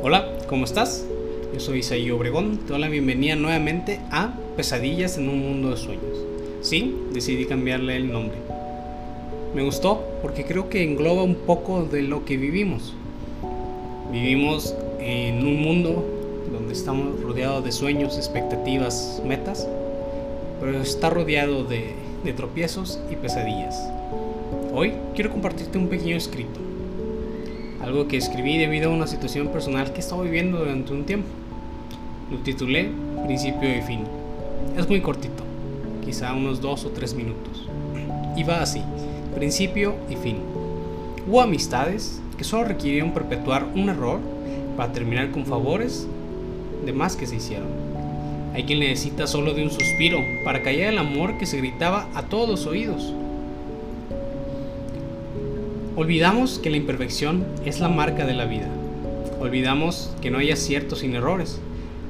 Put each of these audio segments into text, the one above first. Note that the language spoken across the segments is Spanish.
Hola, ¿cómo estás? Yo soy Isaí Obregón, te doy la bienvenida nuevamente a Pesadillas en un mundo de sueños. Sí, decidí cambiarle el nombre. Me gustó porque creo que engloba un poco de lo que vivimos. Vivimos en un mundo donde estamos rodeados de sueños, expectativas, metas, pero está rodeado de, de tropiezos y pesadillas. Hoy quiero compartirte un pequeño escrito algo que escribí debido a una situación personal que estaba viviendo durante un tiempo. Lo titulé Principio y Fin. Es muy cortito, quizá unos dos o tres minutos. Y va así, principio y fin. Hubo amistades que solo requirieron perpetuar un error para terminar con favores de más que se hicieron. Hay quien necesita solo de un suspiro para callar el amor que se gritaba a todos los oídos. Olvidamos que la imperfección es la marca de la vida. Olvidamos que no hay aciertos sin errores,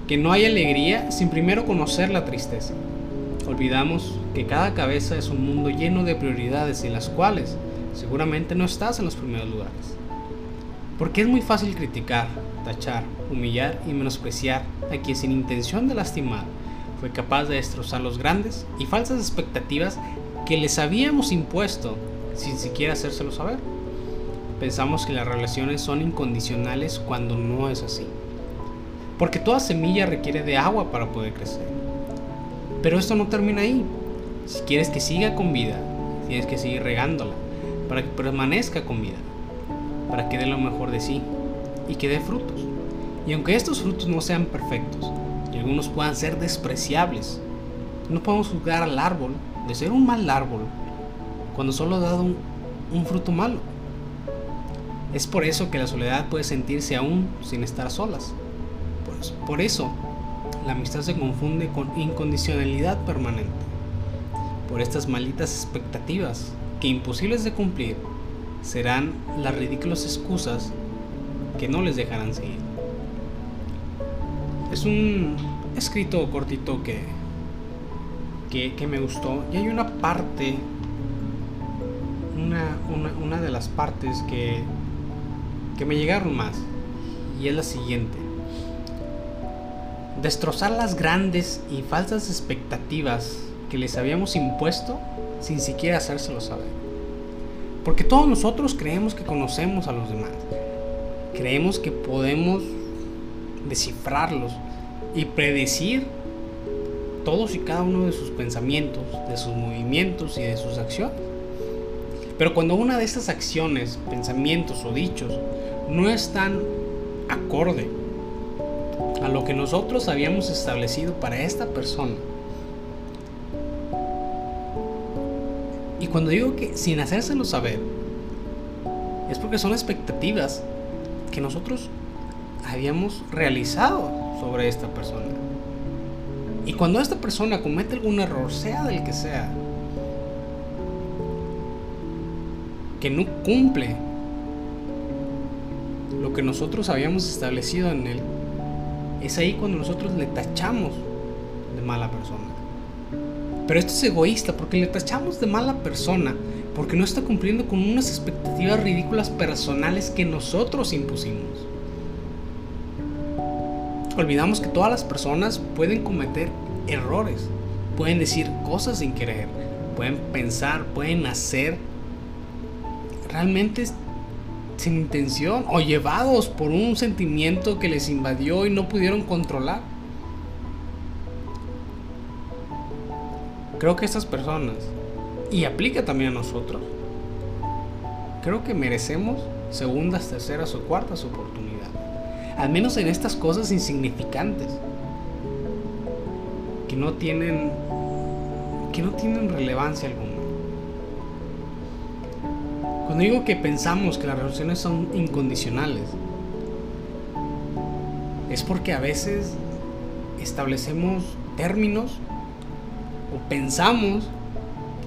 que no hay alegría sin primero conocer la tristeza. Olvidamos que cada cabeza es un mundo lleno de prioridades en las cuales seguramente no estás en los primeros lugares. Porque es muy fácil criticar, tachar, humillar y menospreciar a quien sin intención de lastimar fue capaz de destrozar los grandes y falsas expectativas que les habíamos impuesto sin siquiera hacérselo saber. Pensamos que las relaciones son incondicionales cuando no es así. Porque toda semilla requiere de agua para poder crecer. Pero esto no termina ahí. Si quieres que siga con vida, tienes que seguir regándola para que permanezca con vida, para que dé lo mejor de sí y que dé frutos. Y aunque estos frutos no sean perfectos y algunos puedan ser despreciables, no podemos juzgar al árbol de ser un mal árbol cuando solo ha dado un, fruto malo. Es por eso que la soledad puede sentirse aún sin estar solas. Pues, por eso, la amistad se confunde con incondicionalidad permanente. Por estas malitas expectativas que imposibles de cumplir serán las ridículas excusas que no les dejarán seguir. Es un escrito cortito que, que, me gustó y hay una parte, una, de las partes que que me llegaron más. Y es la siguiente. Destrozar las grandes y falsas expectativas que les habíamos impuesto sin siquiera hacérselo saber. Porque todos nosotros creemos que conocemos a los demás. Creemos que podemos descifrarlos y predecir todos y cada uno de sus pensamientos, de sus movimientos y de sus acciones. Pero cuando una de estas acciones, pensamientos o dichos no es tan acorde a lo que nosotros habíamos establecido para esta persona. Y cuando digo que sin hacérselo saber, es porque son expectativas que nosotros habíamos realizado sobre esta persona. Y cuando esta persona comete algún error, sea del que sea, que no cumple lo que nosotros habíamos establecido en él, es ahí cuando nosotros le tachamos de mala persona. Pero esto es egoísta porque le tachamos de mala persona porque no está cumpliendo con unas expectativas ridículas personales que nosotros impusimos. Olvidamos que todas las personas pueden cometer errores, pueden decir cosas sin querer, pueden pensar, pueden hacer realmente sin intención o llevados por un sentimiento que les invadió y no pudieron controlar. Creo que estas personas, y aplica también a nosotros, creo que merecemos segundas, terceras o cuartas oportunidades. Al menos en estas cosas insignificantes, que no tienen, que no tienen relevancia alguna. Cuando digo que pensamos que las relaciones son incondicionales, es porque a veces establecemos términos o pensamos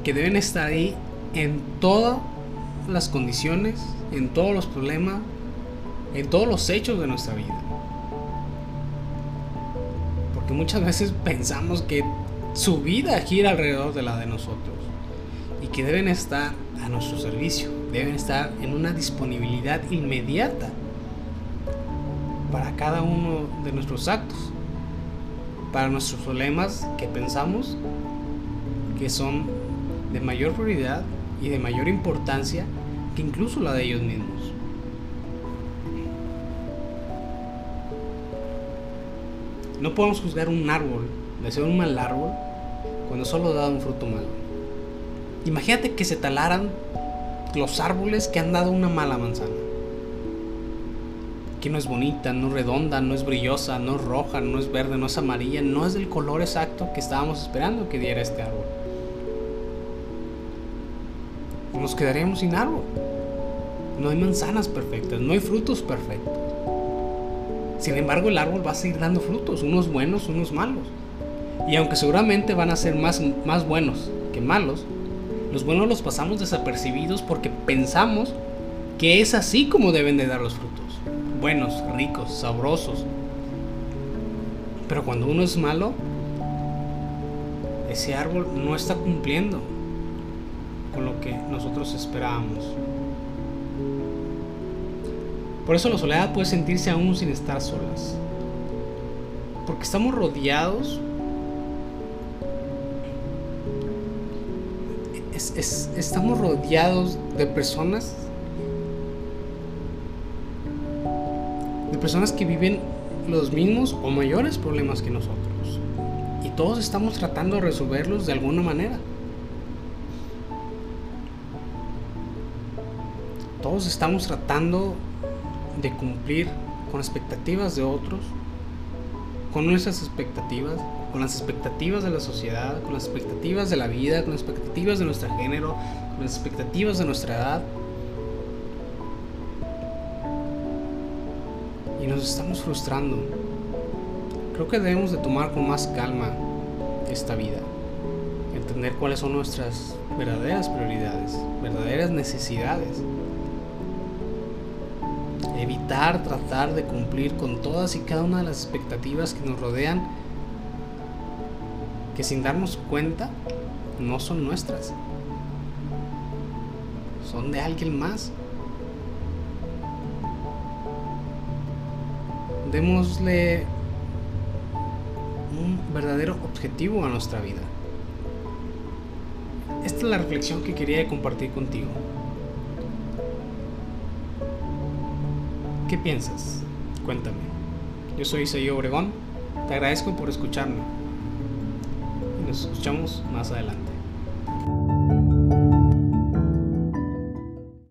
que deben estar ahí en todas las condiciones, en todos los problemas, en todos los hechos de nuestra vida. Porque muchas veces pensamos que su vida gira alrededor de la de nosotros y que deben estar a nuestro servicio, deben estar en una disponibilidad inmediata. para cada uno de nuestros actos, para nuestros problemas que pensamos que son de mayor prioridad y de mayor importancia que incluso la de ellos mismos. No podemos juzgar un árbol de ser un mal árbol cuando solo da un fruto malo. Imagínate que se talaran los árboles que han dado una mala manzana. Que no es bonita, no es redonda, no es brillosa, no es roja, no es verde, no es amarilla, no es del color exacto que estábamos esperando que diera este árbol. Nos quedaríamos sin árbol. No hay manzanas perfectas, no hay frutos perfectos. Sin embargo, el árbol va a seguir dando frutos, unos buenos, unos malos. Y aunque seguramente van a ser más, más buenos que malos, los buenos los pasamos desapercibidos porque pensamos que es así como deben de dar los frutos. Buenos, ricos, sabrosos. Pero cuando uno es malo, ese árbol no está cumpliendo con lo que nosotros esperábamos. Por eso la soledad puede sentirse aún sin estar solas. Porque estamos rodeados. Estamos rodeados de personas. De personas que viven los mismos o mayores problemas que nosotros. Y todos estamos tratando de resolverlos de alguna manera. Todos estamos tratando de cumplir con expectativas de otros, con nuestras expectativas, con las expectativas de la sociedad, con las expectativas de la vida, con las expectativas de nuestro género, con las expectativas de nuestra edad. Y nos estamos frustrando. Creo que debemos de tomar con más calma esta vida. Entender cuáles son nuestras verdaderas prioridades, verdaderas necesidades evitar tratar de cumplir con todas y cada una de las expectativas que nos rodean, que sin darnos cuenta no son nuestras, son de alguien más. Démosle un verdadero objetivo a nuestra vida. Esta es la reflexión que quería compartir contigo. ¿Qué piensas? Cuéntame. Yo soy Isaío Obregón. Te agradezco por escucharme. Escuchamos más adelante.